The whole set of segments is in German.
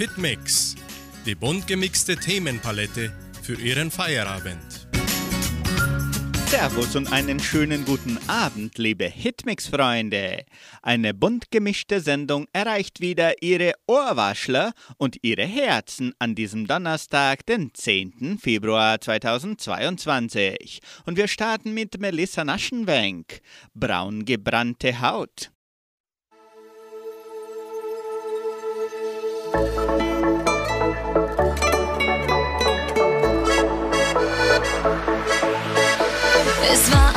Hitmix, die bunt gemixte Themenpalette für Ihren Feierabend. Servus und einen schönen guten Abend, liebe Hitmix-Freunde. Eine bunt gemischte Sendung erreicht wieder Ihre Ohrwaschler und Ihre Herzen an diesem Donnerstag, den 10. Februar 2022. Und wir starten mit Melissa Naschenwenk, Braun gebrannte Haut. Es war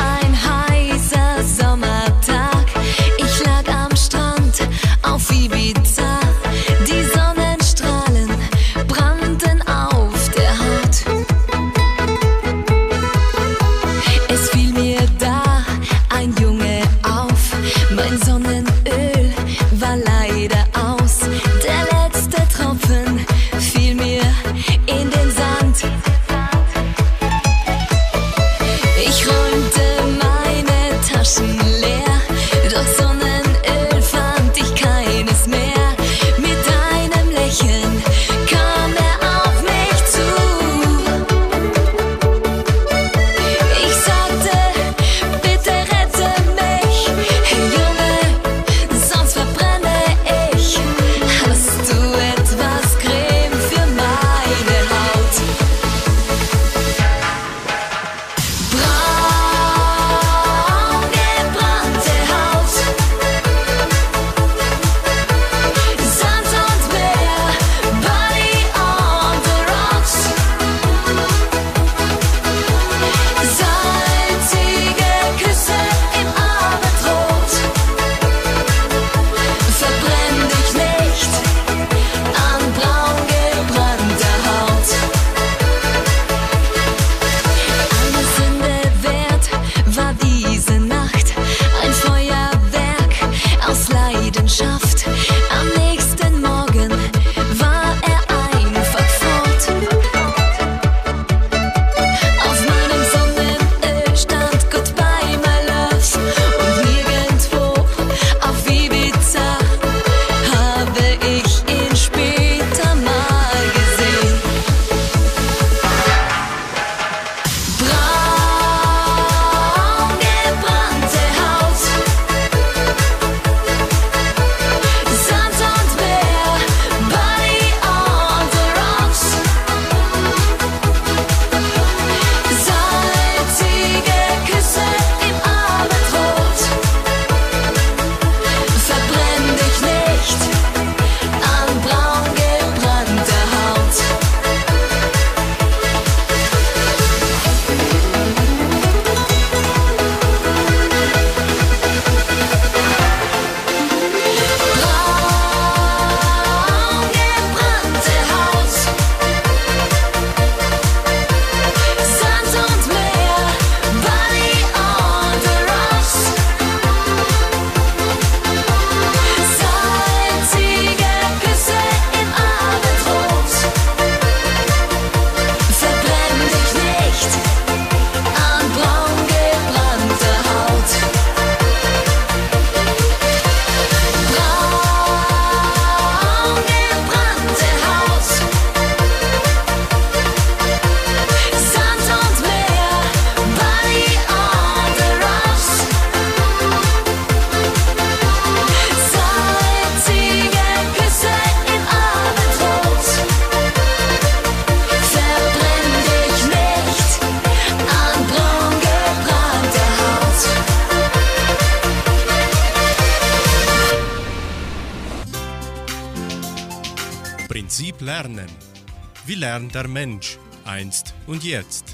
Wie lernt der Mensch einst und jetzt?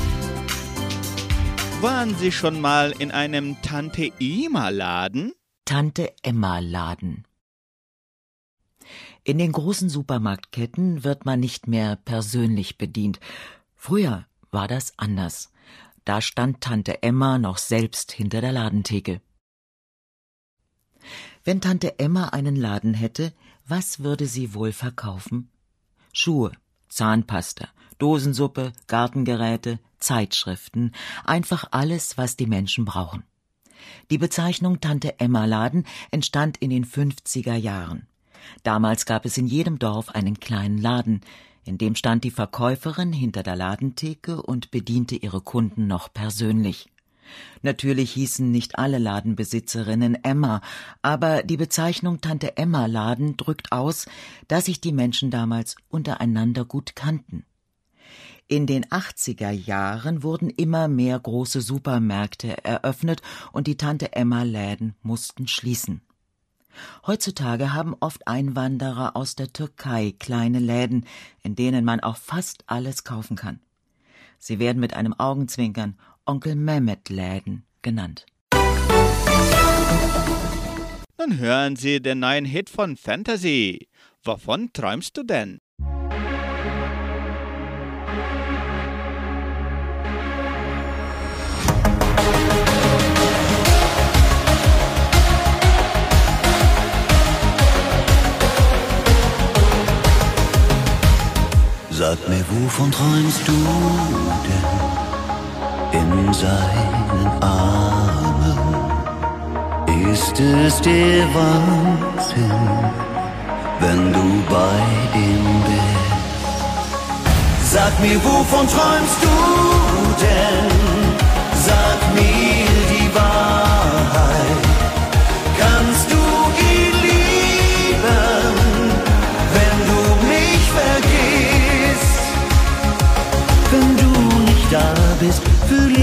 Waren Sie schon mal in einem Tante Ima Laden? Tante Emma Laden. In den großen Supermarktketten wird man nicht mehr persönlich bedient. Früher war das anders. Da stand Tante Emma noch selbst hinter der Ladentheke. Wenn Tante Emma einen Laden hätte, was würde sie wohl verkaufen? Schuhe, Zahnpasta, Dosensuppe, Gartengeräte, Zeitschriften, einfach alles, was die Menschen brauchen. Die Bezeichnung Tante Emma Laden entstand in den 50er Jahren. Damals gab es in jedem Dorf einen kleinen Laden, in dem stand die Verkäuferin hinter der Ladentheke und bediente ihre Kunden noch persönlich. Natürlich hießen nicht alle Ladenbesitzerinnen Emma, aber die Bezeichnung Tante Emma Laden drückt aus, dass sich die Menschen damals untereinander gut kannten. In den 80er Jahren wurden immer mehr große Supermärkte eröffnet und die Tante Emma Läden mussten schließen. Heutzutage haben oft Einwanderer aus der Türkei kleine Läden, in denen man auch fast alles kaufen kann. Sie werden mit einem Augenzwinkern Onkel Mehmet Läden genannt. Nun hören Sie den neuen Hit von Fantasy. Wovon träumst du denn? Sag mir, wovon träumst du denn in seinen Armen? Ist es der Wahnsinn, wenn du bei ihm bist? Sag mir, wovon träumst du denn? Sag mir die Wahrheit. Kannst du ihn wenn du mich vergisst? Wenn du nicht da bist,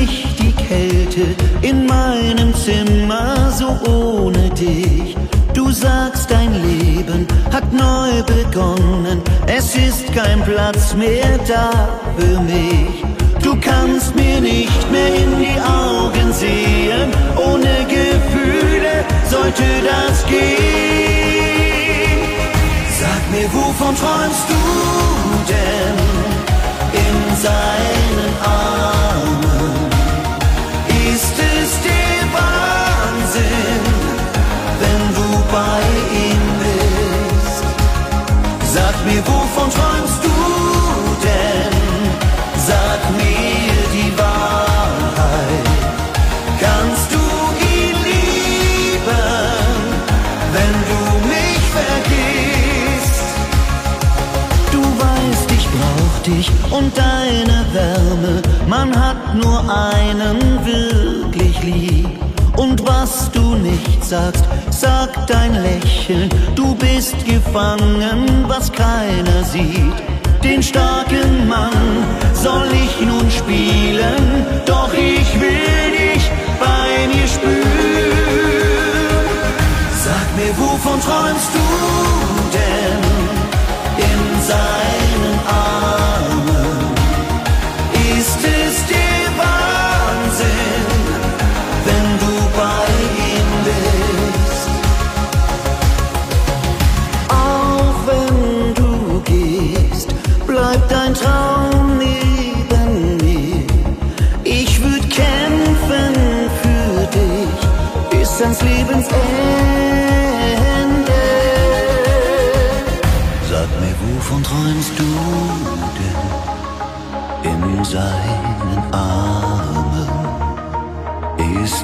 ich die Kälte in meinem Zimmer so ohne dich. Du sagst, dein Leben hat neu begonnen, es ist kein Platz mehr da für mich. Du kannst mir nicht mehr in die Augen sehen, ohne Gefühle sollte das gehen. Sag mir, wovon träumst du denn in seinen Armen? Ist es der Wahnsinn, wenn du bei ihm bist? Sag mir, wovon träumst du denn? Sag mir die Wahrheit. Kannst du ihn lieben, wenn du mich vergisst? Du weißt, ich brauch dich und deine Wärme. Man hat nur einen wirklich nicht sagst, sagt dein Lächeln. Du bist gefangen, was keiner sieht. Den starken Mann soll ich nun spielen, doch ich will dich bei mir spüren. Sag mir, wovon träumst du denn in seinen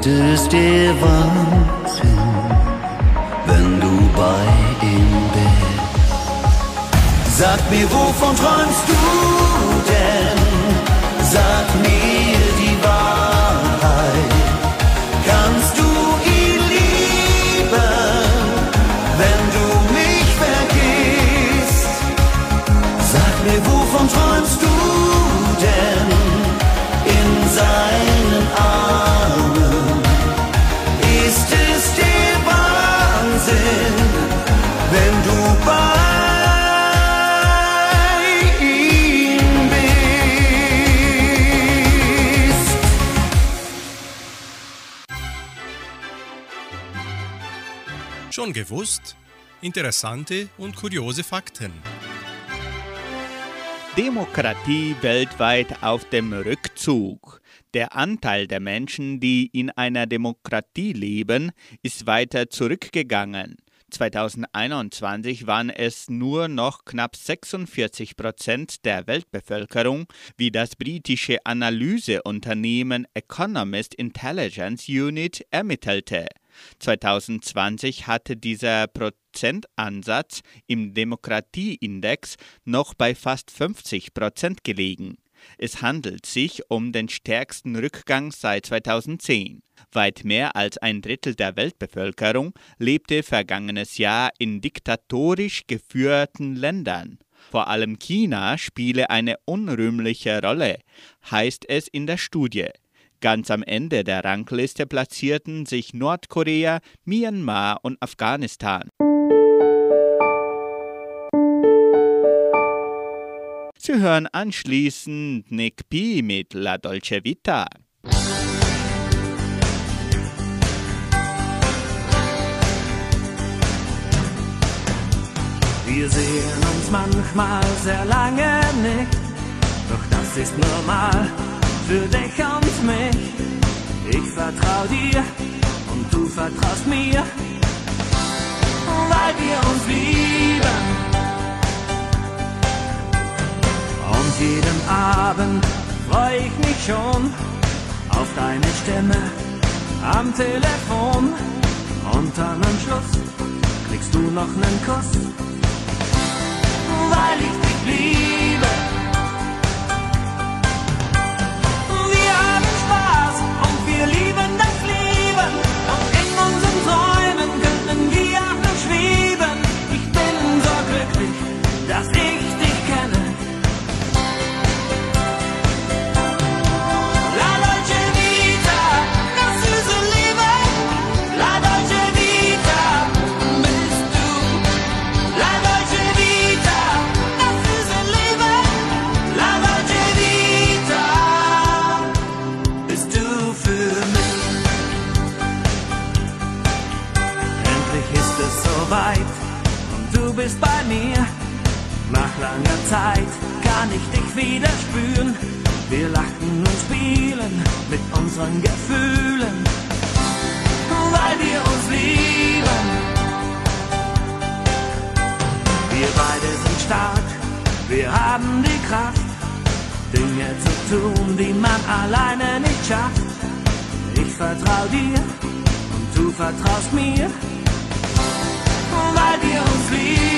Ist der Wahnsinn, wenn du bei ihm bist? Sag mir, wovon träumst du gewusst? Interessante und kuriose Fakten. Demokratie weltweit auf dem Rückzug. Der Anteil der Menschen, die in einer Demokratie leben, ist weiter zurückgegangen. 2021 waren es nur noch knapp 46 Prozent der Weltbevölkerung, wie das britische Analyseunternehmen Economist Intelligence Unit ermittelte. 2020 hatte dieser Prozentansatz im Demokratieindex noch bei fast 50 Prozent gelegen. Es handelt sich um den stärksten Rückgang seit 2010. Weit mehr als ein Drittel der Weltbevölkerung lebte vergangenes Jahr in diktatorisch geführten Ländern. Vor allem China spiele eine unrühmliche Rolle, heißt es in der Studie. Ganz am Ende der Rangliste platzierten sich Nordkorea, Myanmar und Afghanistan. Sie hören anschließend Nick P. mit La Dolce Vita. Wir sehen uns manchmal sehr lange nicht, doch das ist normal für dich und mich. Ich vertrau dir und du vertraust mir, weil wir uns lieben. Und jeden Abend freu ich mich schon auf deine Stimme am Telefon. Und dann am Schluss kriegst du noch nen Kuss, weil ich dich liebe. Zeit kann ich dich wieder spüren. Wir lachen und spielen mit unseren Gefühlen, weil wir uns lieben. Wir beide sind stark, wir haben die Kraft, Dinge zu tun, die man alleine nicht schafft. Ich vertrau dir und du vertraust mir, weil wir uns lieben.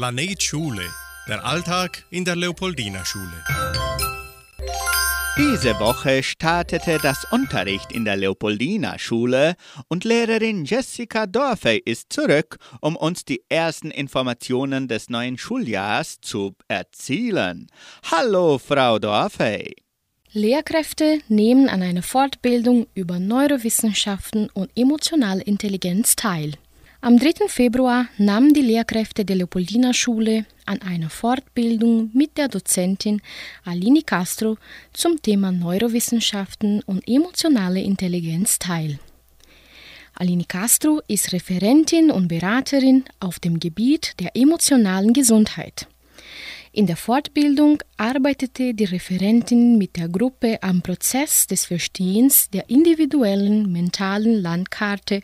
Planet Schule. Der Alltag in der Leopoldina Schule. Diese Woche startete das Unterricht in der Leopoldina Schule und Lehrerin Jessica Dorfe ist zurück, um uns die ersten Informationen des neuen Schuljahrs zu erzählen. Hallo, Frau Dorfe. Lehrkräfte nehmen an einer Fortbildung über Neurowissenschaften und emotionale Intelligenz teil. Am 3. Februar nahmen die Lehrkräfte der Leopoldina-Schule an einer Fortbildung mit der Dozentin Aline Castro zum Thema Neurowissenschaften und emotionale Intelligenz teil. Aline Castro ist Referentin und Beraterin auf dem Gebiet der emotionalen Gesundheit. In der Fortbildung arbeitete die Referentin mit der Gruppe am Prozess des Verstehens der individuellen mentalen Landkarte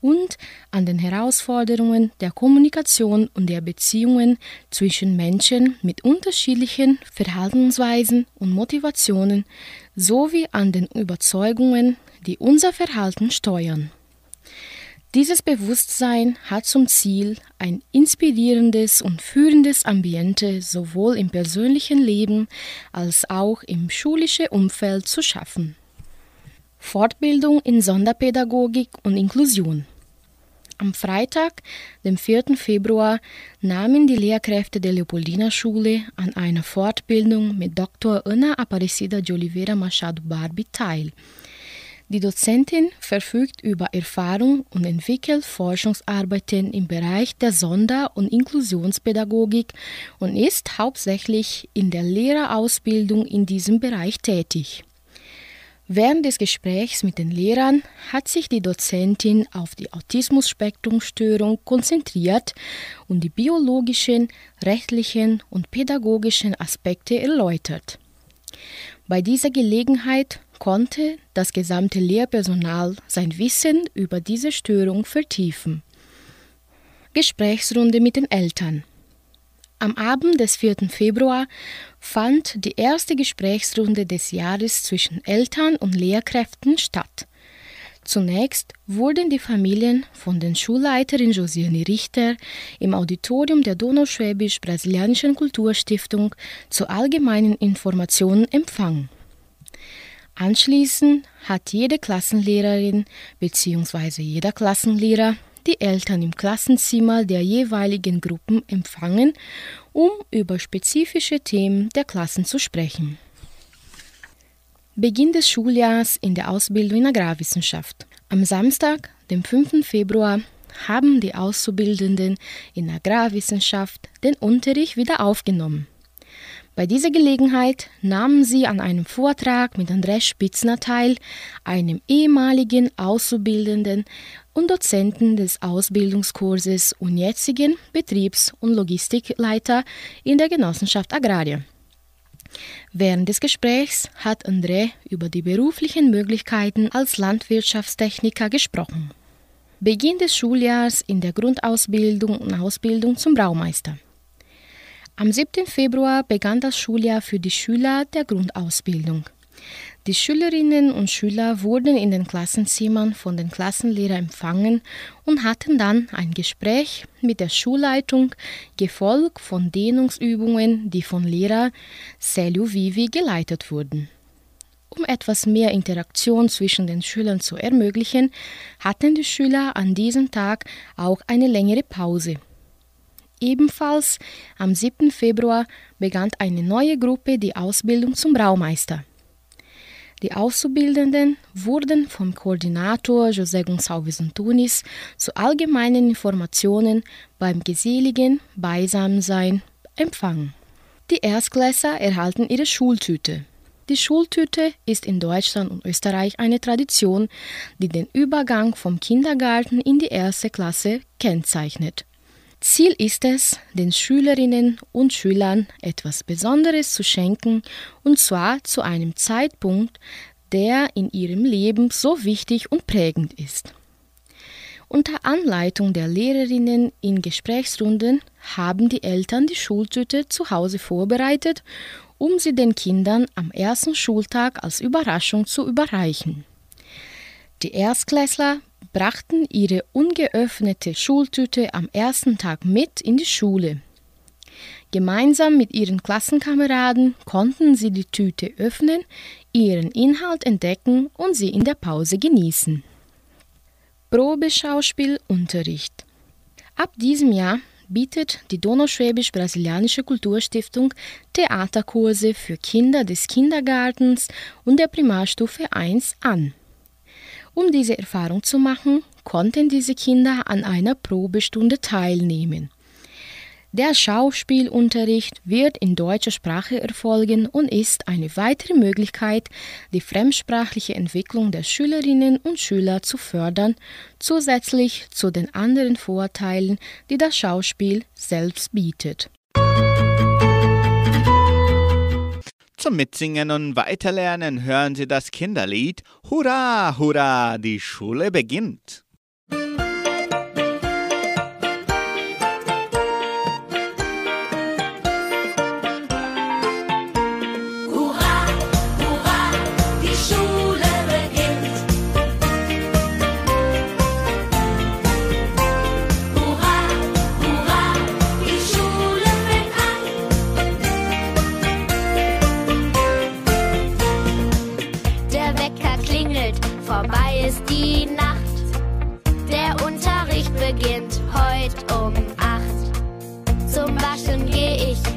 und an den Herausforderungen der Kommunikation und der Beziehungen zwischen Menschen mit unterschiedlichen Verhaltensweisen und Motivationen sowie an den Überzeugungen, die unser Verhalten steuern. Dieses Bewusstsein hat zum Ziel, ein inspirierendes und führendes Ambiente sowohl im persönlichen Leben als auch im schulischen Umfeld zu schaffen. Fortbildung in Sonderpädagogik und Inklusion. Am Freitag, dem 4. Februar, nahmen die Lehrkräfte der Leopoldina-Schule an einer Fortbildung mit Dr. Ana Aparecida de Oliveira Machado Barbi teil. Die Dozentin verfügt über Erfahrung und entwickelt Forschungsarbeiten im Bereich der Sonder- und Inklusionspädagogik und ist hauptsächlich in der Lehrerausbildung in diesem Bereich tätig. Während des Gesprächs mit den Lehrern hat sich die Dozentin auf die Autismus-Spektrum-Störung konzentriert und die biologischen, rechtlichen und pädagogischen Aspekte erläutert. Bei dieser Gelegenheit konnte das gesamte Lehrpersonal sein Wissen über diese Störung vertiefen. Gesprächsrunde mit den Eltern. Am Abend des 4. Februar fand die erste Gesprächsrunde des Jahres zwischen Eltern und Lehrkräften statt. Zunächst wurden die Familien von den Schulleiterin Josiane Richter im Auditorium der Donauschwäbisch-Brasilianischen Kulturstiftung zu allgemeinen Informationen empfangen. Anschließend hat jede Klassenlehrerin bzw. jeder Klassenlehrer die Eltern im Klassenzimmer der jeweiligen Gruppen empfangen, um über spezifische Themen der Klassen zu sprechen. Beginn des Schuljahrs in der Ausbildung in Agrarwissenschaft. Am Samstag, dem 5. Februar, haben die Auszubildenden in Agrarwissenschaft den Unterricht wieder aufgenommen. Bei dieser Gelegenheit nahmen sie an einem Vortrag mit Andreas Spitzner teil, einem ehemaligen Auszubildenden und Dozenten des Ausbildungskurses und jetzigen Betriebs- und Logistikleiter in der Genossenschaft Agraria. Während des Gesprächs hat André über die beruflichen Möglichkeiten als Landwirtschaftstechniker gesprochen. Beginn des Schuljahrs in der Grundausbildung und Ausbildung zum Braumeister. Am 7. Februar begann das Schuljahr für die Schüler der Grundausbildung. Die Schülerinnen und Schüler wurden in den Klassenzimmern von den Klassenlehrern empfangen und hatten dann ein Gespräch mit der Schulleitung, gefolgt von Dehnungsübungen, die von Lehrer Celio Vivi geleitet wurden. Um etwas mehr Interaktion zwischen den Schülern zu ermöglichen, hatten die Schüler an diesem Tag auch eine längere Pause. Ebenfalls am 7. Februar begann eine neue Gruppe die Ausbildung zum Braumeister. Die Auszubildenden wurden vom Koordinator José Gonçalves Antunes zu allgemeinen Informationen beim geselligen Beisammensein empfangen. Die Erstklässler erhalten ihre Schultüte. Die Schultüte ist in Deutschland und Österreich eine Tradition, die den Übergang vom Kindergarten in die erste Klasse kennzeichnet. Ziel ist es, den Schülerinnen und Schülern etwas Besonderes zu schenken, und zwar zu einem Zeitpunkt, der in ihrem Leben so wichtig und prägend ist. Unter Anleitung der Lehrerinnen in Gesprächsrunden haben die Eltern die Schultüte zu Hause vorbereitet, um sie den Kindern am ersten Schultag als Überraschung zu überreichen. Die Erstklässler brachten ihre ungeöffnete Schultüte am ersten Tag mit in die Schule. Gemeinsam mit ihren Klassenkameraden konnten sie die Tüte öffnen, ihren Inhalt entdecken und sie in der Pause genießen. Probeschauspielunterricht Ab diesem Jahr bietet die Donauschwäbisch-Brasilianische Kulturstiftung Theaterkurse für Kinder des Kindergartens und der Primarstufe 1 an. Um diese Erfahrung zu machen, konnten diese Kinder an einer Probestunde teilnehmen. Der Schauspielunterricht wird in deutscher Sprache erfolgen und ist eine weitere Möglichkeit, die fremdsprachliche Entwicklung der Schülerinnen und Schüler zu fördern, zusätzlich zu den anderen Vorteilen, die das Schauspiel selbst bietet. Zum Mitsingen und Weiterlernen hören Sie das Kinderlied Hurra, hurra, die Schule beginnt.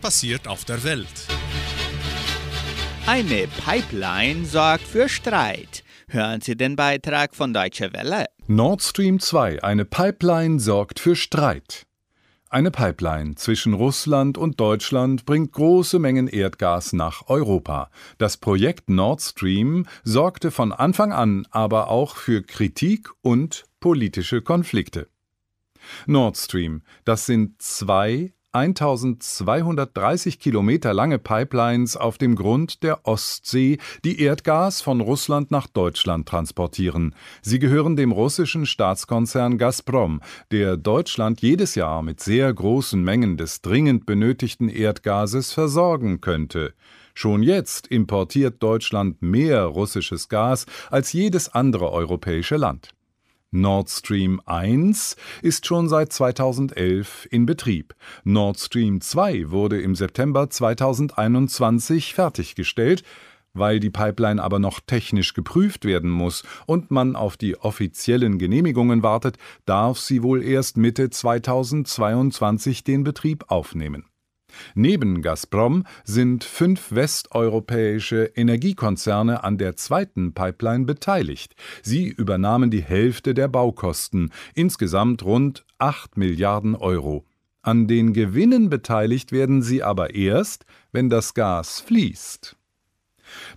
Was passiert auf der Welt? Eine Pipeline sorgt für Streit. Hören Sie den Beitrag von Deutsche Welle. Nord Stream 2, eine Pipeline sorgt für Streit. Eine Pipeline zwischen Russland und Deutschland bringt große Mengen Erdgas nach Europa. Das Projekt Nord Stream sorgte von Anfang an aber auch für Kritik und politische Konflikte. Nord Stream, das sind zwei 1230 Kilometer lange Pipelines auf dem Grund der Ostsee, die Erdgas von Russland nach Deutschland transportieren. Sie gehören dem russischen Staatskonzern Gazprom, der Deutschland jedes Jahr mit sehr großen Mengen des dringend benötigten Erdgases versorgen könnte. Schon jetzt importiert Deutschland mehr russisches Gas als jedes andere europäische Land. Nord Stream 1 ist schon seit 2011 in Betrieb. Nord Stream 2 wurde im September 2021 fertiggestellt. Weil die Pipeline aber noch technisch geprüft werden muss und man auf die offiziellen Genehmigungen wartet, darf sie wohl erst Mitte 2022 den Betrieb aufnehmen. Neben Gazprom sind fünf westeuropäische Energiekonzerne an der zweiten Pipeline beteiligt. Sie übernahmen die Hälfte der Baukosten, insgesamt rund 8 Milliarden Euro. An den Gewinnen beteiligt werden sie aber erst, wenn das Gas fließt.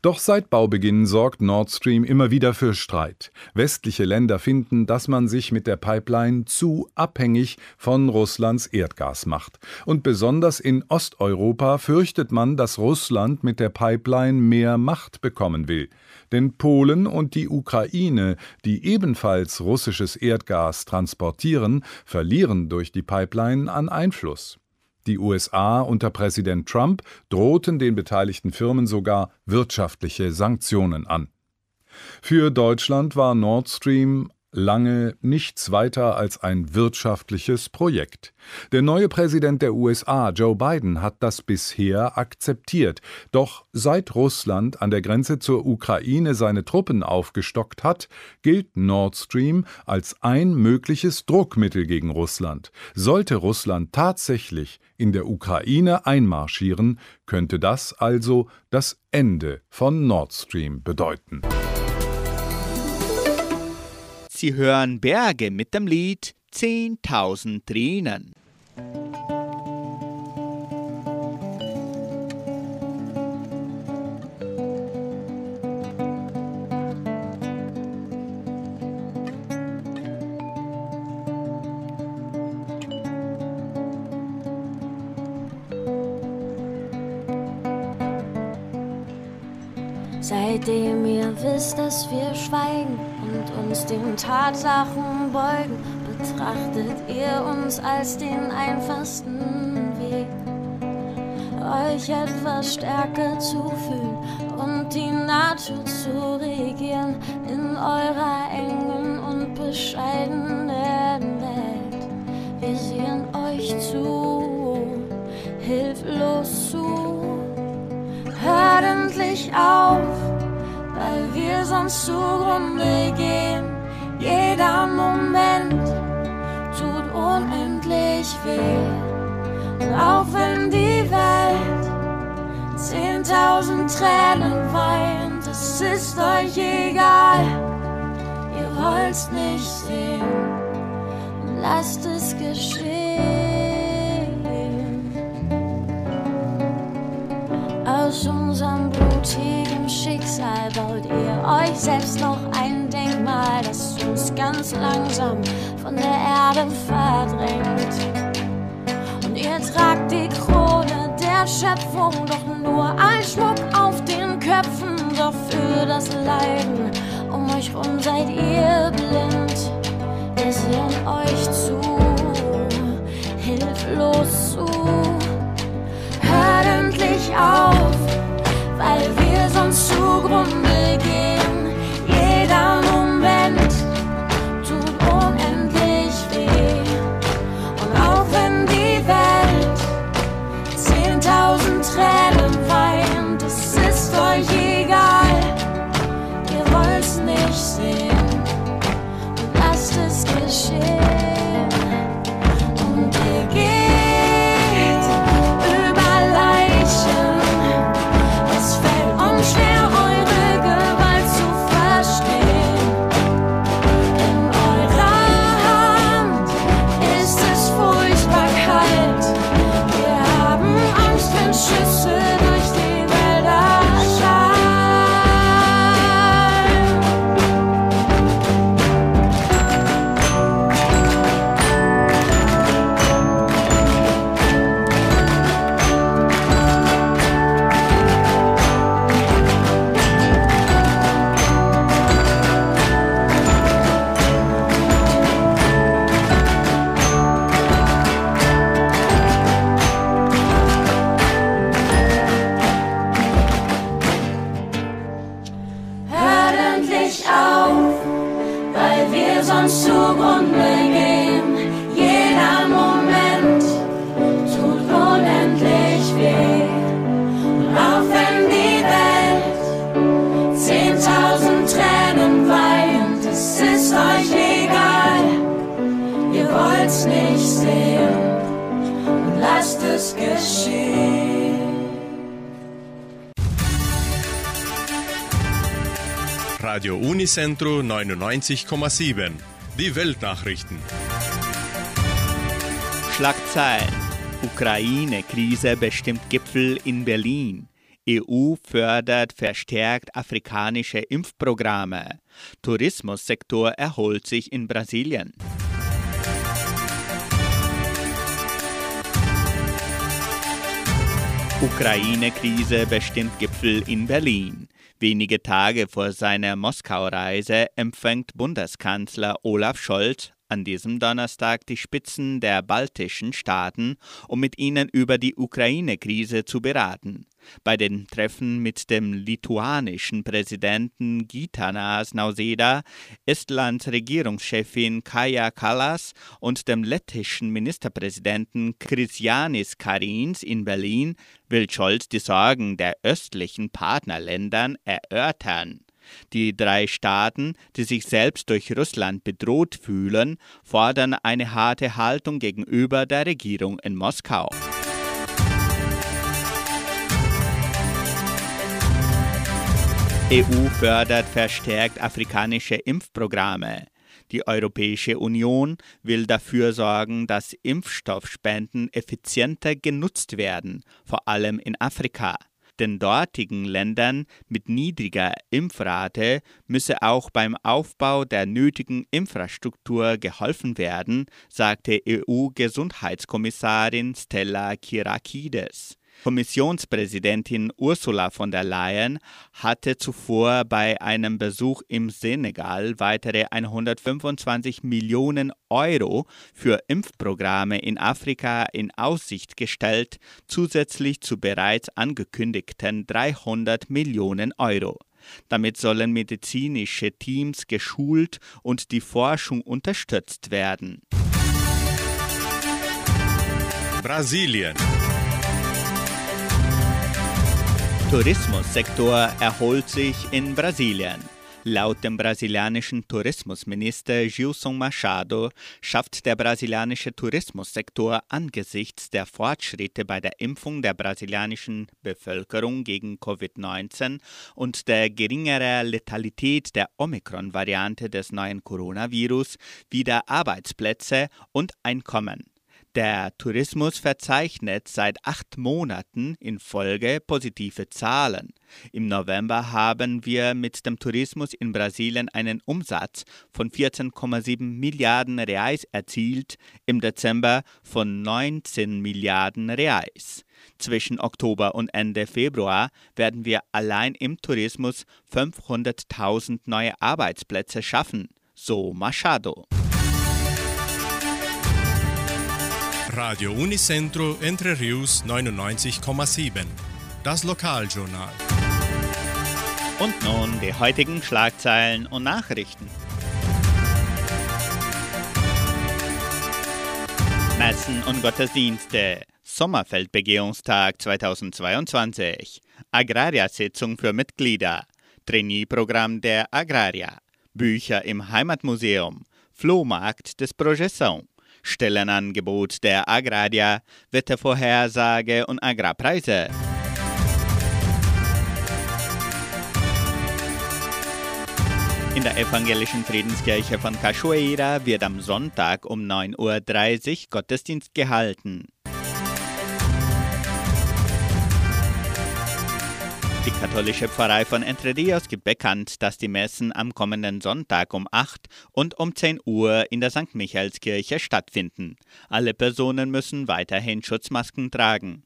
Doch seit Baubeginn sorgt Nord Stream immer wieder für Streit. Westliche Länder finden, dass man sich mit der Pipeline zu abhängig von Russlands Erdgas macht. Und besonders in Osteuropa fürchtet man, dass Russland mit der Pipeline mehr Macht bekommen will. Denn Polen und die Ukraine, die ebenfalls russisches Erdgas transportieren, verlieren durch die Pipeline an Einfluss. Die USA unter Präsident Trump drohten den beteiligten Firmen sogar wirtschaftliche Sanktionen an. Für Deutschland war Nord Stream lange nichts weiter als ein wirtschaftliches Projekt. Der neue Präsident der USA, Joe Biden, hat das bisher akzeptiert. Doch seit Russland an der Grenze zur Ukraine seine Truppen aufgestockt hat, gilt Nord Stream als ein mögliches Druckmittel gegen Russland. Sollte Russland tatsächlich in der Ukraine einmarschieren, könnte das also das Ende von Nord Stream bedeuten. Sie hören Berge mit dem Lied 10.000 Tränen. Seitdem ihr wisst, dass wir schweigen und uns den Tatsachen beugen, betrachtet ihr uns als den einfachsten Weg, euch etwas stärker zu fühlen und die Natur zu regieren in eurer engen und bescheidenen Welt. Wir sehen euch zu, hilflos zu. Hört endlich auf, weil wir sonst zugrunde gehen. Jeder Moment tut unendlich weh. Und auch wenn die Welt zehntausend Tränen weint, es ist euch egal. Ihr wollt's nicht sehen, lasst es geschehen. Aus unserem baut ihr euch selbst noch ein Denkmal, das uns ganz langsam von der Erde verdrängt. Und ihr tragt die Krone der Schöpfung, doch nur ein Schmuck auf den Köpfen, doch für das Leiden um euch rum seid ihr blind. Wir sehen euch zu, hilflos zu hört endlich auf, weil wir sonst zugrunde gehen. Endlich auf, weil wir sonst zugrunde gehen. Radio Unicentro 99,7. Die Weltnachrichten. Schlagzeilen. Ukraine-Krise bestimmt Gipfel in Berlin. EU fördert verstärkt afrikanische Impfprogramme. Tourismussektor erholt sich in Brasilien. Ukraine-Krise bestimmt Gipfel in Berlin. Wenige Tage vor seiner Moskau-Reise empfängt Bundeskanzler Olaf Scholz an diesem Donnerstag die Spitzen der baltischen Staaten, um mit ihnen über die Ukraine-Krise zu beraten. Bei den Treffen mit dem lituanischen Präsidenten Gitanas Nausėda, Estlands Regierungschefin Kaja Kallas und dem lettischen Ministerpräsidenten Kristianis Karins in Berlin will Scholz die Sorgen der östlichen Partnerländern erörtern. Die drei Staaten, die sich selbst durch Russland bedroht fühlen, fordern eine harte Haltung gegenüber der Regierung in Moskau. EU fördert verstärkt afrikanische Impfprogramme. Die Europäische Union will dafür sorgen, dass Impfstoffspenden effizienter genutzt werden, vor allem in Afrika. Den dortigen Ländern mit niedriger Impfrate müsse auch beim Aufbau der nötigen Infrastruktur geholfen werden, sagte EU-Gesundheitskommissarin Stella Kyriakides. Kommissionspräsidentin Ursula von der Leyen hatte zuvor bei einem Besuch im Senegal weitere 125 Millionen Euro für Impfprogramme in Afrika in Aussicht gestellt, zusätzlich zu bereits angekündigten 300 Millionen Euro. Damit sollen medizinische Teams geschult und die Forschung unterstützt werden. Brasilien. Tourismussektor erholt sich in Brasilien. Laut dem brasilianischen Tourismusminister Gilson Machado schafft der brasilianische Tourismussektor angesichts der Fortschritte bei der Impfung der brasilianischen Bevölkerung gegen Covid-19 und der geringeren Letalität der Omikron-Variante des neuen Coronavirus wieder Arbeitsplätze und Einkommen. Der Tourismus verzeichnet seit acht Monaten in Folge positive Zahlen. Im November haben wir mit dem Tourismus in Brasilien einen Umsatz von 14,7 Milliarden Reais erzielt, im Dezember von 19 Milliarden Reais. Zwischen Oktober und Ende Februar werden wir allein im Tourismus 500.000 neue Arbeitsplätze schaffen, so Machado. Radio Unicentro Entre Rius 99,7. Das Lokaljournal. Und nun die heutigen Schlagzeilen und Nachrichten. Messen und Gottesdienste. Sommerfeldbegehungstag 2022. Agrariersitzung für Mitglieder. Trainee-Programm der Agraria. Bücher im Heimatmuseum. Flohmarkt des Projeção. Stellenangebot der Agraria, Wettervorhersage und Agrarpreise. In der evangelischen Friedenskirche von Cachoeira wird am Sonntag um 9.30 Uhr Gottesdienst gehalten. Die katholische Pfarrei von Entre Rios gibt bekannt, dass die Messen am kommenden Sonntag um 8 und um 10 Uhr in der St. Michaelskirche stattfinden. Alle Personen müssen weiterhin Schutzmasken tragen.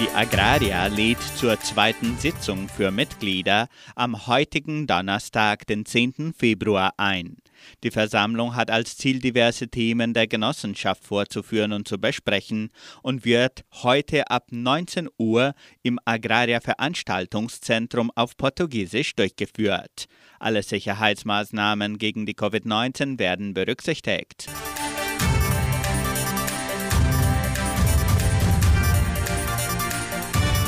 Die Agraria lädt zur zweiten Sitzung für Mitglieder am heutigen Donnerstag, den 10. Februar ein. Die Versammlung hat als Ziel, diverse Themen der Genossenschaft vorzuführen und zu besprechen und wird heute ab 19 Uhr im Agraria Veranstaltungszentrum auf Portugiesisch durchgeführt. Alle Sicherheitsmaßnahmen gegen die Covid-19 werden berücksichtigt.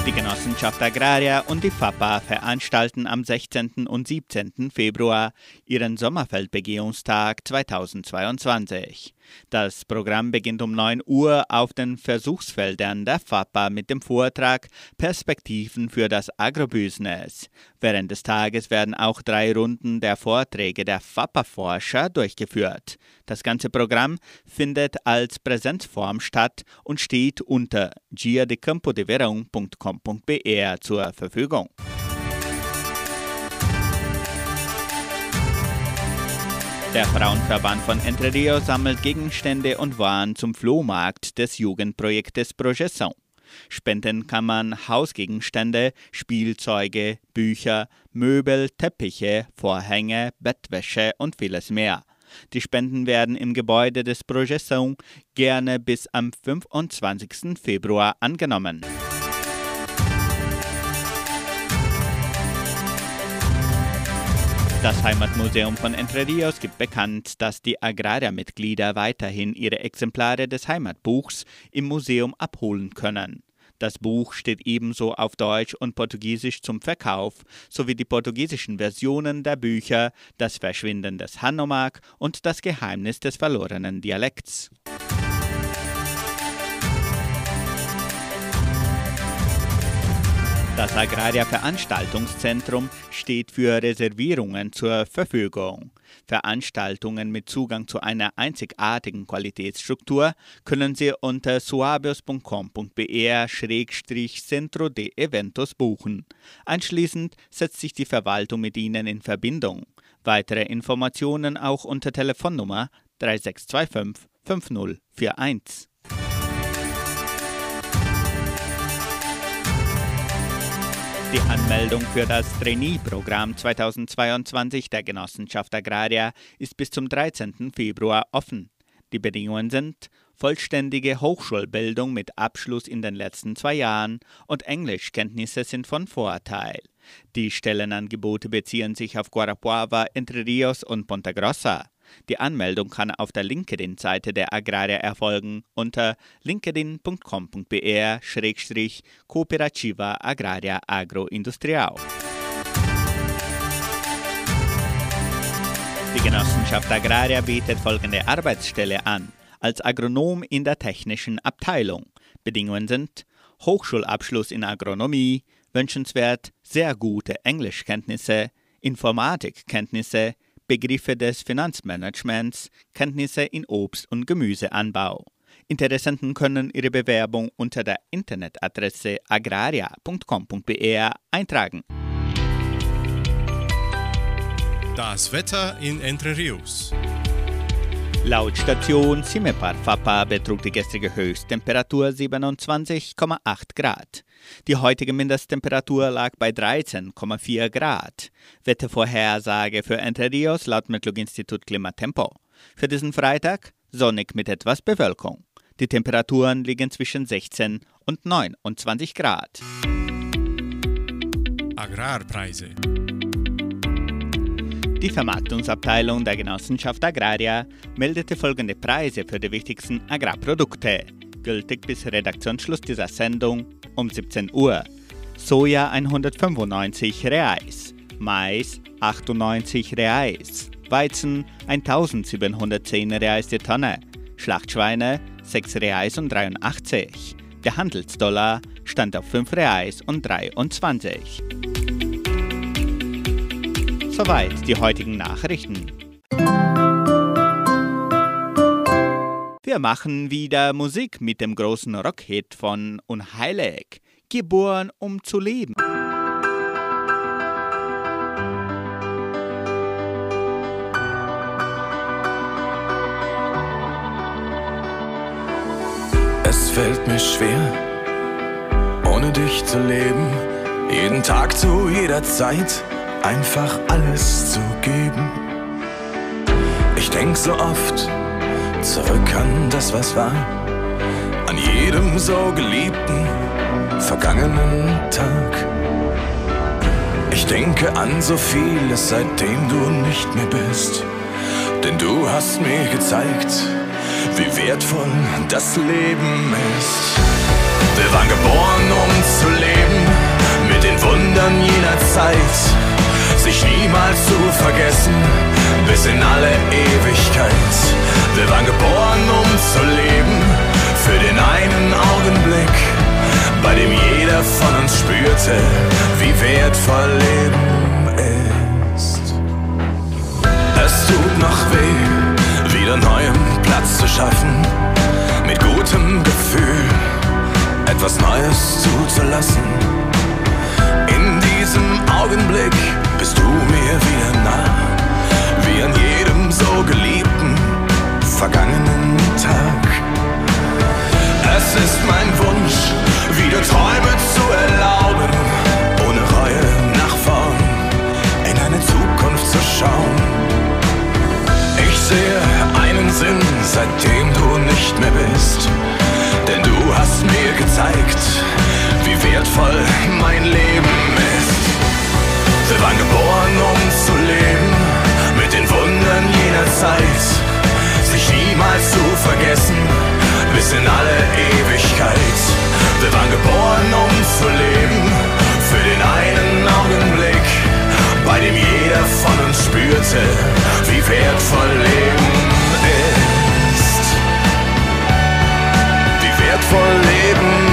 Die Genossenschaft Agraria und die FAPA veranstalten am 16. und 17. Februar ihren Sommerfeldbegehungstag 2022. Das Programm beginnt um 9 Uhr auf den Versuchsfeldern der FAPA mit dem Vortrag Perspektiven für das Agrobusiness. Während des Tages werden auch drei Runden der Vorträge der FAPA-Forscher durchgeführt. Das ganze Programm findet als Präsenzform statt und steht unter giadecampodeverão.com.br zur Verfügung. Der Frauenverband von Entre Rios sammelt Gegenstände und Waren zum Flohmarkt des Jugendprojektes Projeção. Spenden kann man Hausgegenstände, Spielzeuge, Bücher, Möbel, Teppiche, Vorhänge, Bettwäsche und vieles mehr. Die Spenden werden im Gebäude des Projeção gerne bis am 25. Februar angenommen. Das Heimatmuseum von Entre Rios gibt bekannt, dass die Agraria-Mitglieder weiterhin ihre Exemplare des Heimatbuchs im Museum abholen können. Das Buch steht ebenso auf Deutsch und Portugiesisch zum Verkauf, sowie die portugiesischen Versionen der Bücher Das Verschwinden des Hanomag und Das Geheimnis des verlorenen Dialekts. Das Agraria Veranstaltungszentrum steht für Reservierungen zur Verfügung. Veranstaltungen mit Zugang zu einer einzigartigen Qualitätsstruktur können Sie unter suabios.com.br-centro de eventos buchen. Anschließend setzt sich die Verwaltung mit Ihnen in Verbindung. Weitere Informationen auch unter Telefonnummer 3625 5041. Die Anmeldung für das Trainee-Programm 2022 der Genossenschaft Agraria ist bis zum 13. Februar offen. Die Bedingungen sind vollständige Hochschulbildung mit Abschluss in den letzten zwei Jahren und Englischkenntnisse sind von Vorteil. Die Stellenangebote beziehen sich auf Guarapuava, Entre Rios und Ponta Grossa. Die Anmeldung kann auf der LinkedIn-Seite der Agraria erfolgen unter linkedin.com.br-cooperativa agraria agroindustrial. Die Genossenschaft Agraria bietet folgende Arbeitsstelle an. Als Agronom in der technischen Abteilung. Bedingungen sind Hochschulabschluss in Agronomie, wünschenswert sehr gute Englischkenntnisse, Informatikkenntnisse, Begriffe des Finanzmanagements, Kenntnisse in Obst- und Gemüseanbau. Interessenten können ihre Bewerbung unter der Internetadresse agraria.com.br eintragen. Das Wetter in Entre Rios. Laut Station Simepar Fapa betrug die gestrige Höchsttemperatur 27,8 Grad. Die heutige Mindesttemperatur lag bei 13,4 Grad. Wettervorhersage für Entre Rios laut Metlog-Institut Klimatempo. Für diesen Freitag sonnig mit etwas Bewölkung. Die Temperaturen liegen zwischen 16 und 29 Grad. Agrarpreise. Die Vermarktungsabteilung der Genossenschaft Agraria meldete folgende Preise für die wichtigsten Agrarprodukte, gültig bis Redaktionsschluss dieser Sendung um 17 Uhr. Soja 195 Reais, Mais 98 Reais, Weizen 1710 Reais die Tonne, Schlachtschweine 6 Reais und 83. Der Handelsdollar stand auf 5 Reais und 23. Soweit die heutigen Nachrichten. Wir machen wieder Musik mit dem großen Rockhit von Unheilig, geboren um zu leben. Es fällt mir schwer, ohne dich zu leben, jeden Tag zu jeder Zeit einfach alles zu geben. Ich denk so oft zurück an das, was war, an jedem so geliebten, vergangenen Tag. Ich denke an so vieles, seitdem du nicht mehr bist, denn du hast mir gezeigt, wie wertvoll das Leben ist. Wir waren geboren, um zu leben, mit den Wundern jener Zeit sich niemals zu vergessen, bis in alle Ewigkeit. Wir waren geboren, um zu leben, für den einen Augenblick, bei dem jeder von uns spürte, wie wertvoll Leben ist. Es tut noch weh, wieder neuem Platz zu schaffen, mit gutem Gefühl etwas Neues zuzulassen. Wertvoll mein Leben ist. Wir waren geboren, um zu leben, mit den Wundern jener Zeit, sich niemals zu vergessen, bis in alle Ewigkeit. Wir waren geboren, um zu leben, für den einen Augenblick, bei dem jeder von uns spürte, wie wertvoll Leben ist. Wie wertvoll Leben ist.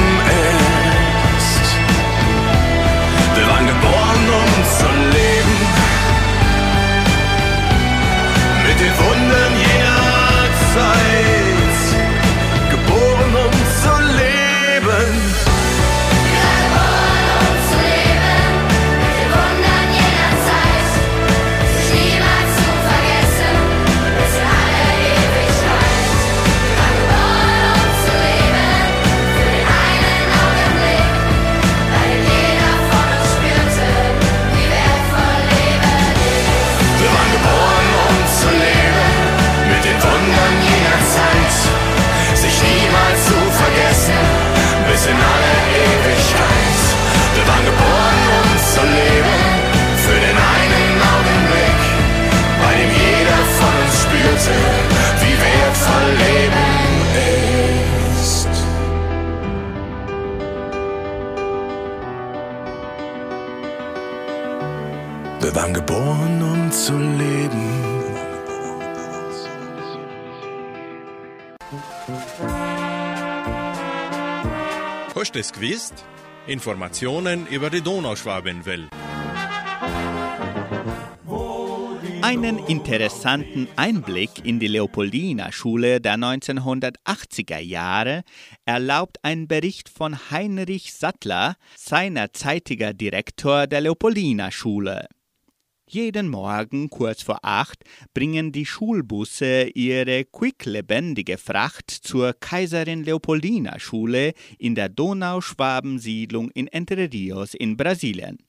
Es gewusst? Informationen über die Donauschwabenwelle. Einen interessanten Einblick in die Leopoldina-Schule der 1980er Jahre erlaubt ein Bericht von Heinrich Sattler, seinerzeitiger Direktor der Leopoldina-Schule. Jeden Morgen kurz vor acht bringen die Schulbusse ihre quicklebendige Fracht zur Kaiserin Leopoldina Schule in der Donauschwabensiedlung in Entre Rios in Brasilien.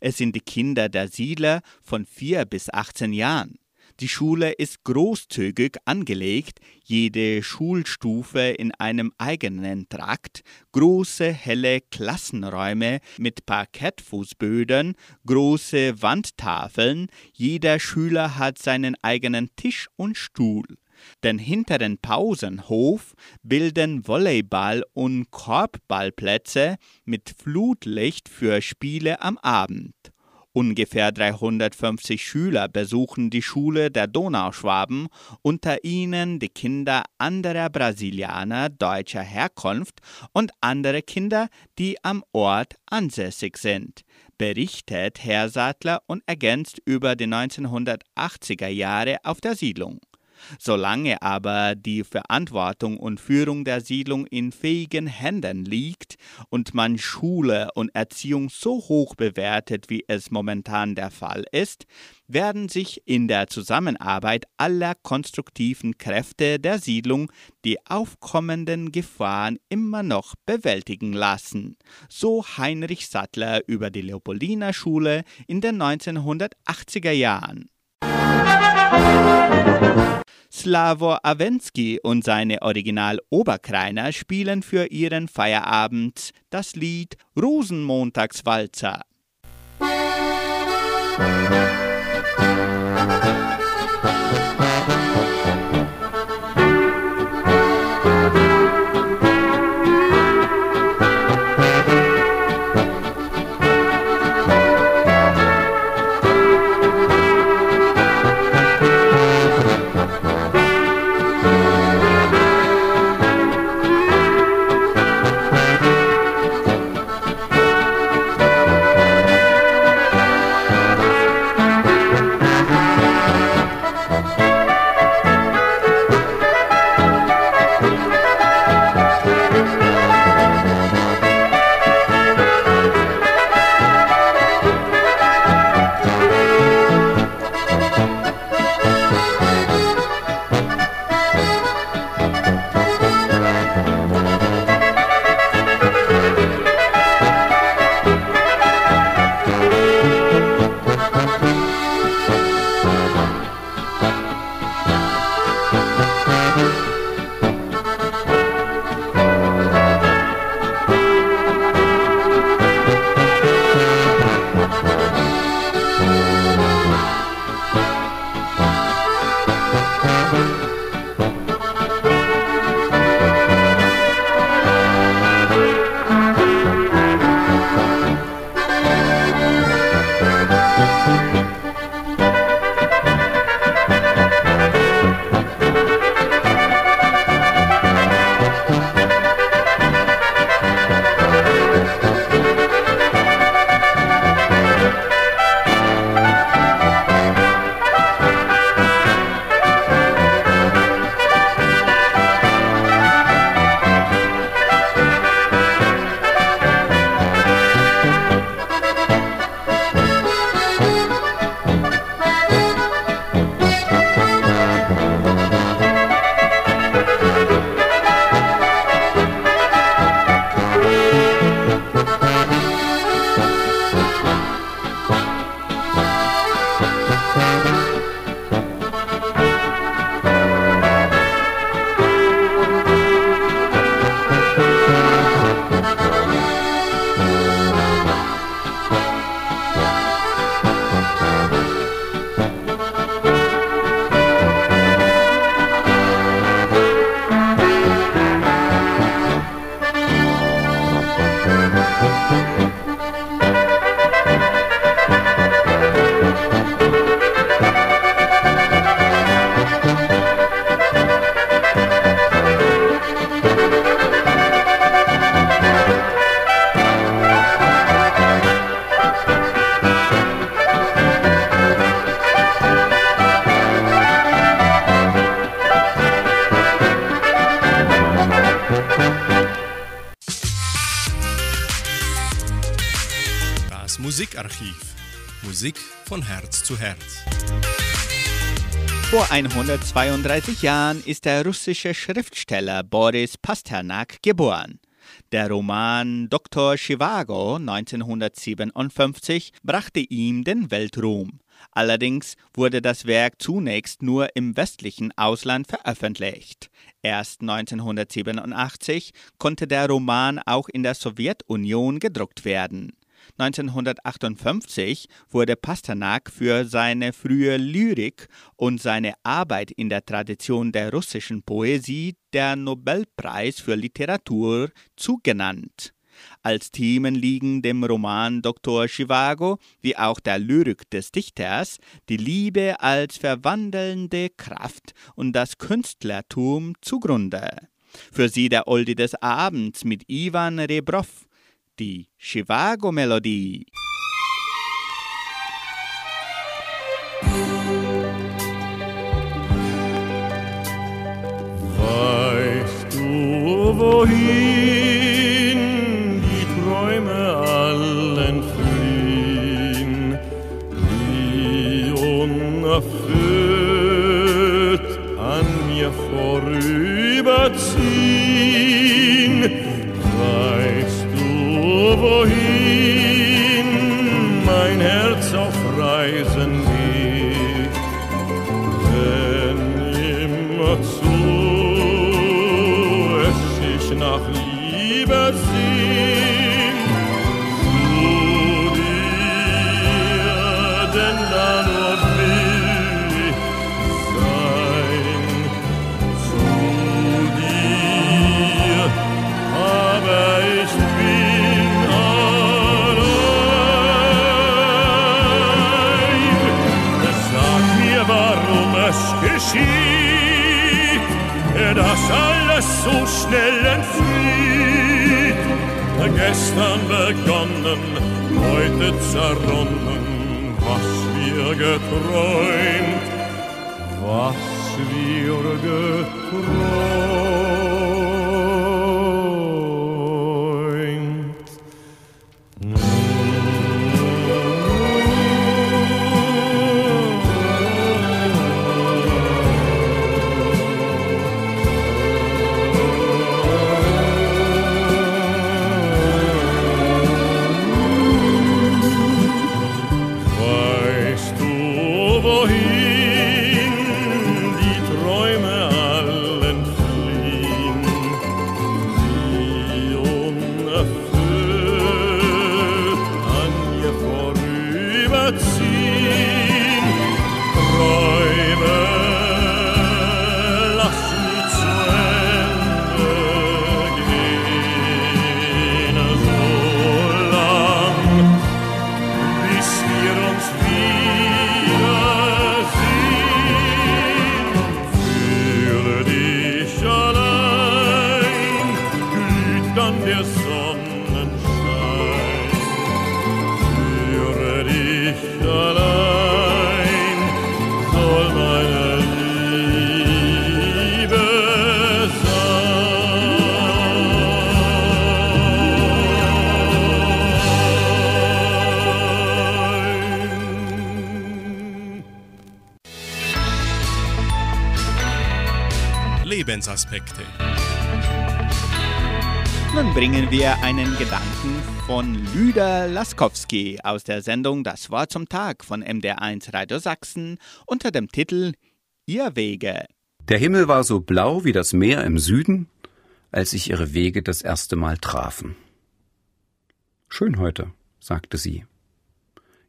Es sind die Kinder der Siedler von 4 bis 18 Jahren. Die Schule ist großzügig angelegt, jede Schulstufe in einem eigenen Trakt, große helle Klassenräume mit Parkettfußböden, große Wandtafeln, jeder Schüler hat seinen eigenen Tisch und Stuhl. Den hinteren Pausenhof bilden Volleyball- und Korbballplätze mit Flutlicht für Spiele am Abend. Ungefähr 350 Schüler besuchen die Schule der Donauschwaben, unter ihnen die Kinder anderer Brasilianer deutscher Herkunft und andere Kinder, die am Ort ansässig sind, berichtet Herr Sattler und ergänzt über die 1980er Jahre auf der Siedlung. Solange aber die Verantwortung und Führung der Siedlung in fähigen Händen liegt und man Schule und Erziehung so hoch bewertet, wie es momentan der Fall ist, werden sich in der Zusammenarbeit aller konstruktiven Kräfte der Siedlung die aufkommenden Gefahren immer noch bewältigen lassen. So Heinrich Sattler über die Leopoldina Schule in den 1980er Jahren. Slavor Awensky und seine Original-Oberkreiner spielen für ihren Feierabend das Lied Rosenmontagswalzer. Das Herz zu Herz. Vor 132 Jahren ist der russische Schriftsteller Boris Pasternak geboren. Der Roman Dr. Chivago 1957 brachte ihm den Weltruhm. Allerdings wurde das Werk zunächst nur im westlichen Ausland veröffentlicht. Erst 1987 konnte der Roman auch in der Sowjetunion gedruckt werden. 1958 wurde Pasternak für seine frühe Lyrik und seine Arbeit in der Tradition der russischen Poesie der Nobelpreis für Literatur zugenannt. Als Themen liegen dem Roman Dr. Chivago wie auch der Lyrik des Dichters die Liebe als verwandelnde Kraft und das Künstlertum zugrunde. Für sie der Oldie des Abends mit Ivan Rebrov, die Chivago-Melodie. Weißt du, wohin die Träume allen fliehen, die unerfüllt an mir vorüberziehen? Lebensaspekte. Nun bringen wir einen Gedanken von Lüder Laskowski aus der Sendung Das Wort zum Tag von MDR1 Radio Sachsen unter dem Titel Irrwege. Der Himmel war so blau wie das Meer im Süden, als sich ihre Wege das erste Mal trafen. Schön heute, sagte sie.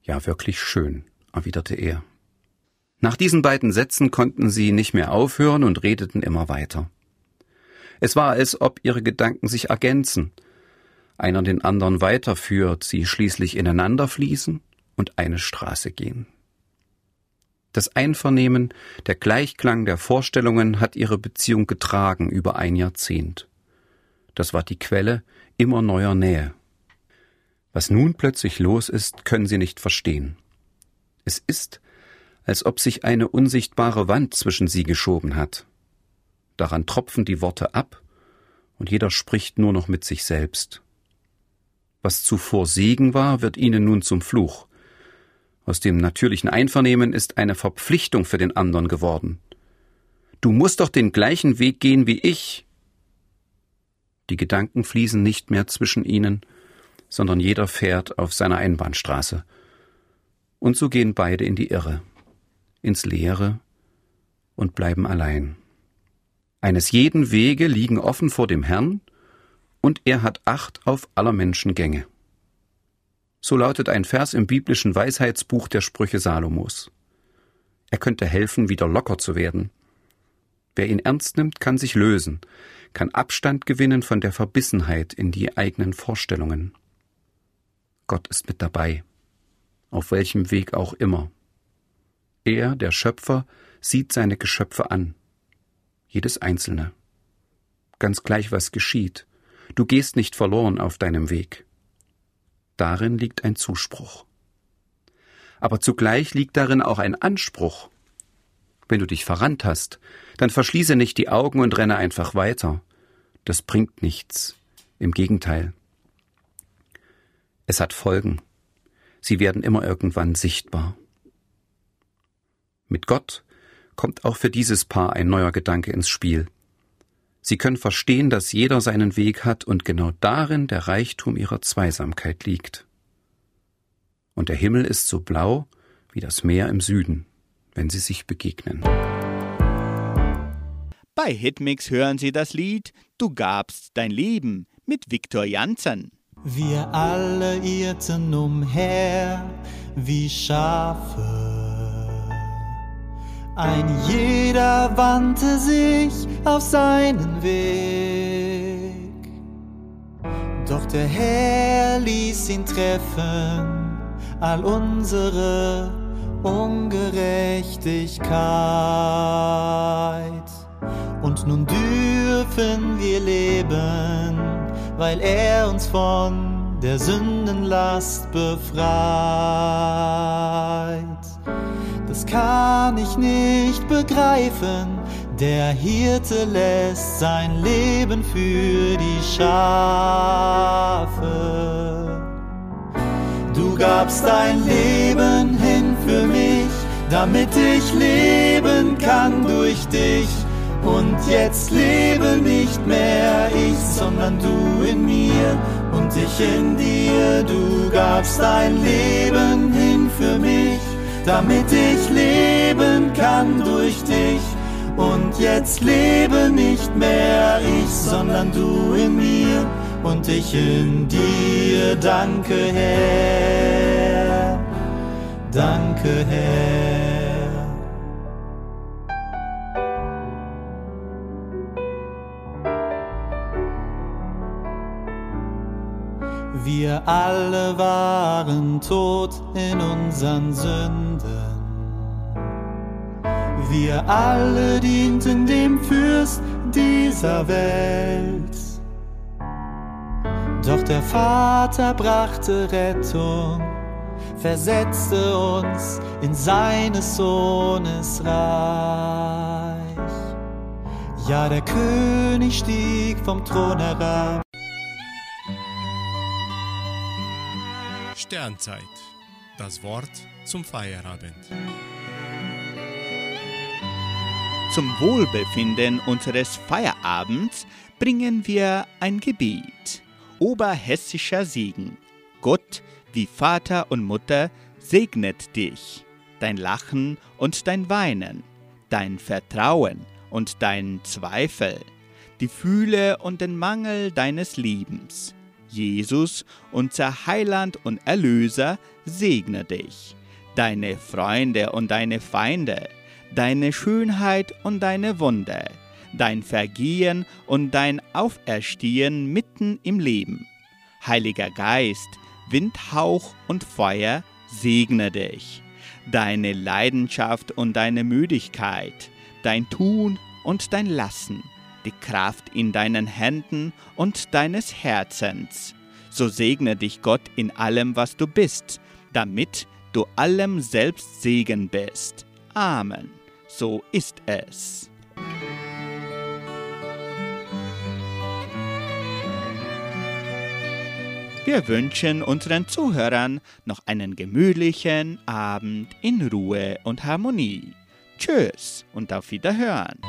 Ja, wirklich schön, erwiderte er. Nach diesen beiden Sätzen konnten sie nicht mehr aufhören und redeten immer weiter. Es war, als ob ihre Gedanken sich ergänzen, einer den anderen weiterführt, sie schließlich ineinander fließen und eine Straße gehen. Das Einvernehmen, der Gleichklang der Vorstellungen hat ihre Beziehung getragen über ein Jahrzehnt. Das war die Quelle immer neuer Nähe. Was nun plötzlich los ist, können sie nicht verstehen. Es ist, als ob sich eine unsichtbare Wand zwischen sie geschoben hat. Daran tropfen die Worte ab, und jeder spricht nur noch mit sich selbst. Was zuvor Segen war, wird ihnen nun zum Fluch. Aus dem natürlichen Einvernehmen ist eine Verpflichtung für den anderen geworden. Du musst doch den gleichen Weg gehen wie ich. Die Gedanken fließen nicht mehr zwischen ihnen, sondern jeder fährt auf seiner Einbahnstraße. Und so gehen beide in die Irre, ins Leere und bleiben allein. Eines jeden Wege liegen offen vor dem Herrn, und er hat Acht auf aller Menschen Gänge. So lautet ein Vers im biblischen Weisheitsbuch der Sprüche Salomos. Er könnte helfen, wieder locker zu werden. Wer ihn ernst nimmt, kann sich lösen, kann Abstand gewinnen von der Verbissenheit in die eigenen Vorstellungen. Gott ist mit dabei, auf welchem Weg auch immer. Er, der Schöpfer, sieht seine Geschöpfe an jedes einzelne. Ganz gleich, was geschieht, du gehst nicht verloren auf deinem Weg. Darin liegt ein Zuspruch. Aber zugleich liegt darin auch ein Anspruch. Wenn du dich verrannt hast, dann verschließe nicht die Augen und renne einfach weiter. Das bringt nichts. Im Gegenteil. Es hat Folgen. Sie werden immer irgendwann sichtbar. Mit Gott kommt auch für dieses Paar ein neuer Gedanke ins Spiel. Sie können verstehen, dass jeder seinen Weg hat und genau darin der Reichtum ihrer Zweisamkeit liegt. Und der Himmel ist so blau wie das Meer im Süden, wenn sie sich begegnen. Bei Hitmix hören Sie das Lied Du gabst dein Leben mit Viktor Janssen. Wir alle irrten umher wie Schafe ein jeder wandte sich auf seinen Weg. Doch der Herr ließ ihn treffen, all unsere Ungerechtigkeit. Und nun dürfen wir leben, weil er uns von der Sündenlast befreit das kann ich nicht begreifen. Der Hirte lässt sein Leben für die Schafe. Du gabst dein Leben hin für mich, damit ich leben kann durch dich. Und jetzt lebe nicht mehr ich, sondern du in mir und ich in dir. Du gabst dein Leben hin für mich damit ich leben kann durch dich. Und jetzt lebe nicht mehr ich, sondern du in mir und ich in dir. Danke, Herr. Danke, Herr. Wir alle waren tot in unseren Sünden. Wir alle dienten dem Fürst dieser Welt. Doch der Vater brachte Rettung, versetzte uns in seines Sohnes Reich. Ja, der König stieg vom Thron herab Sternzeit. Das Wort zum Feierabend. Zum Wohlbefinden unseres Feierabends bringen wir ein Gebet. Oberhessischer Segen. Gott, wie Vater und Mutter, segnet dich, dein Lachen und dein Weinen, dein Vertrauen und dein Zweifel, die Fühle und den Mangel deines Liebens. Jesus, unser Heiland und Erlöser, segne dich, deine Freunde und deine Feinde, deine Schönheit und deine Wunde, dein Vergehen und dein Auferstehen mitten im Leben. Heiliger Geist, Windhauch und Feuer, segne dich, deine Leidenschaft und deine Müdigkeit, dein Tun und dein Lassen, die Kraft in deinen Händen und deines Herzens. So segne dich Gott in allem, was du bist, damit du allem selbst Segen bist. Amen. So ist es. Wir wünschen unseren Zuhörern noch einen gemütlichen Abend in Ruhe und Harmonie. Tschüss und auf Wiederhören.